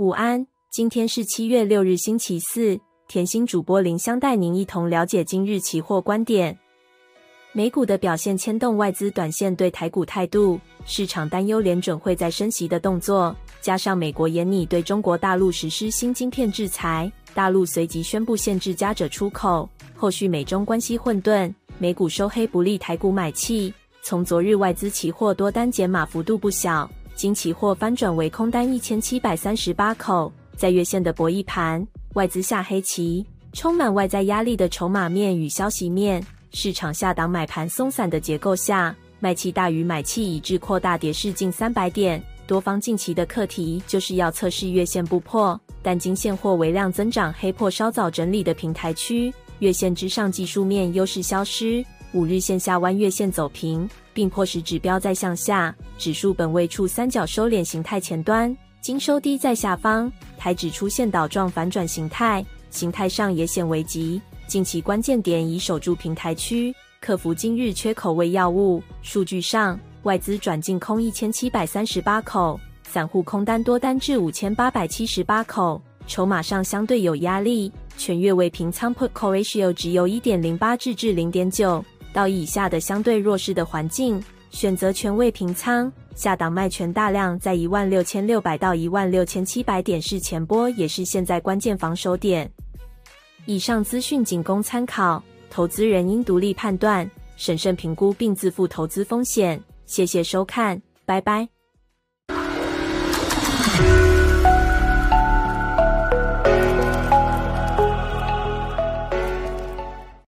午安，今天是七月六日，星期四。甜心主播林香带您一同了解今日期货观点。美股的表现牵动外资短线对台股态度，市场担忧联准会再升息的动作，加上美国严拟对中国大陆实施新晶片制裁，大陆随即宣布限制加者出口。后续美中关系混沌，美股收黑不利台股买气。从昨日外资期货多单减码幅度不小，经期货翻转为空单一千七百三十八口，在月线的博弈盘。外资下黑棋，充满外在压力的筹码面与消息面，市场下档买盘松散的结构下，卖气大于买气，以致扩大跌势近三百点。多方近期的课题就是要测试月线不破，但经现货微量增长黑破稍早整理的平台区，月线之上技术面优势消失，五日线下弯月线走平，并迫使指标再向下，指数本位处三角收敛形态前端。经收低在下方，台指出现倒状反转形态，形态上也显危急。近期关键点已守住平台区，克服今日缺口为要务。数据上，外资转净空一千七百三十八口，散户空单多单至五千八百七十八口，筹码上相对有压力。全月未平仓 put call ratio 只有一点零八至至零点九，到以下的相对弱势的环境，选择全位平仓。下档卖权大量在一万六千六百到一万六千七百点是前波，也是现在关键防守点。以上资讯仅供参考，投资人应独立判断、审慎评估并自负投资风险。谢谢收看，拜拜。